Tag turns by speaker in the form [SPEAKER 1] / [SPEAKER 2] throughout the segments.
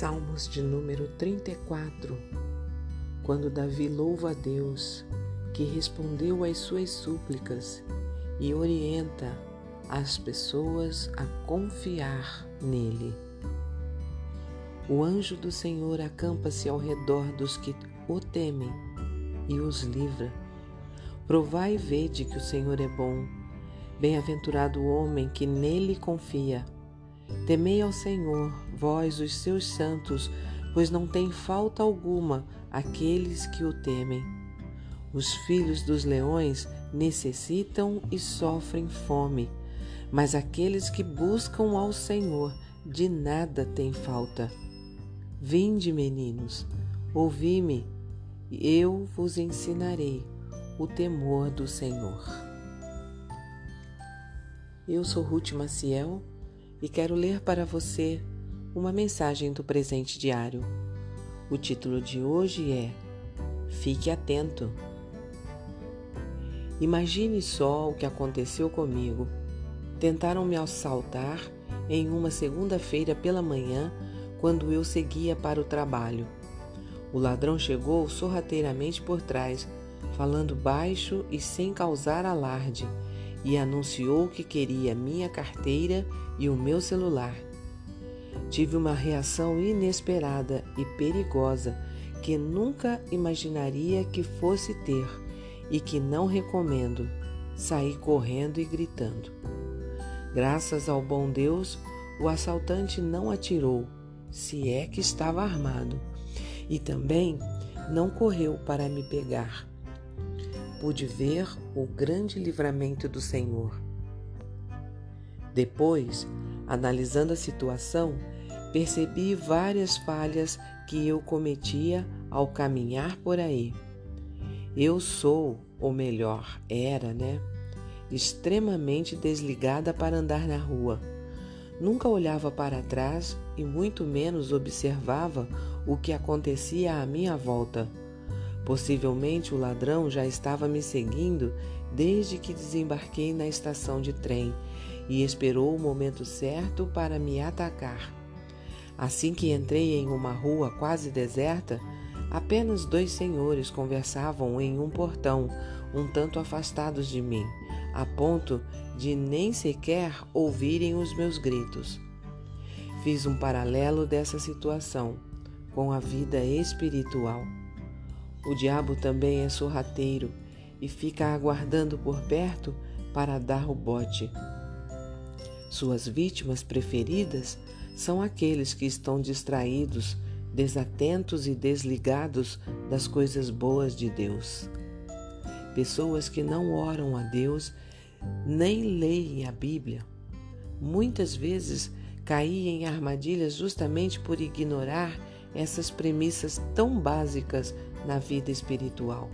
[SPEAKER 1] Salmos de número 34, quando Davi louva a Deus, que respondeu às suas súplicas e orienta as pessoas a confiar nele. O anjo do Senhor acampa-se ao redor dos que o temem e os livra. Provai e vede que o Senhor é bom. Bem-aventurado o homem que nele confia. Temei ao Senhor, vós, os seus santos, pois não tem falta alguma aqueles que o temem. Os filhos dos leões necessitam e sofrem fome, mas aqueles que buscam ao Senhor de nada têm falta. Vinde, meninos, ouvi-me, eu vos ensinarei o temor do Senhor. Eu sou Ruth Maciel e quero ler para você uma mensagem do presente diário. O título de hoje é Fique atento. Imagine só o que aconteceu comigo. Tentaram me assaltar em uma segunda-feira pela manhã, quando eu seguia para o trabalho. O ladrão chegou sorrateiramente por trás, falando baixo e sem causar alarde e anunciou que queria minha carteira e o meu celular. Tive uma reação inesperada e perigosa que nunca imaginaria que fosse ter e que não recomendo. Saí correndo e gritando. Graças ao bom Deus, o assaltante não atirou, se é que estava armado, e também não correu para me pegar pude ver o grande livramento do Senhor. Depois, analisando a situação, percebi várias falhas que eu cometia ao caminhar por aí. Eu sou, ou melhor, era, né? Extremamente desligada para andar na rua. Nunca olhava para trás e muito menos observava o que acontecia à minha volta Possivelmente o ladrão já estava me seguindo desde que desembarquei na estação de trem e esperou o momento certo para me atacar. Assim que entrei em uma rua quase deserta, apenas dois senhores conversavam em um portão, um tanto afastados de mim, a ponto de nem sequer ouvirem os meus gritos. Fiz um paralelo dessa situação com a vida espiritual. O diabo também é sorrateiro e fica aguardando por perto para dar o bote. Suas vítimas preferidas são aqueles que estão distraídos, desatentos e desligados das coisas boas de Deus. Pessoas que não oram a Deus nem leem a Bíblia. Muitas vezes caí em armadilhas justamente por ignorar essas premissas tão básicas na vida espiritual.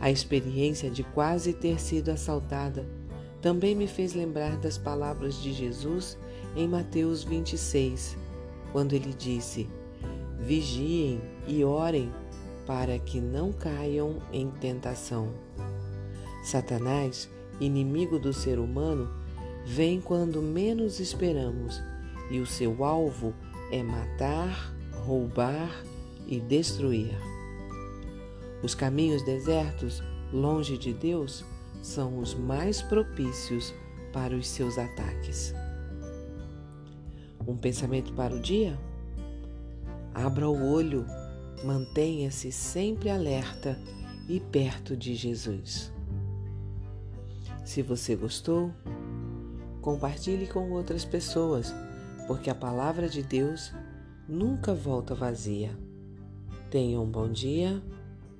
[SPEAKER 1] A experiência de quase ter sido assaltada também me fez lembrar das palavras de Jesus em Mateus 26, quando ele disse: Vigiem e orem para que não caiam em tentação. Satanás, inimigo do ser humano, vem quando menos esperamos e o seu alvo é matar, roubar e destruir. Os caminhos desertos, longe de Deus, são os mais propícios para os seus ataques. Um pensamento para o dia? Abra o olho, mantenha-se sempre alerta e perto de Jesus. Se você gostou, compartilhe com outras pessoas, porque a palavra de Deus nunca volta vazia. Tenha um bom dia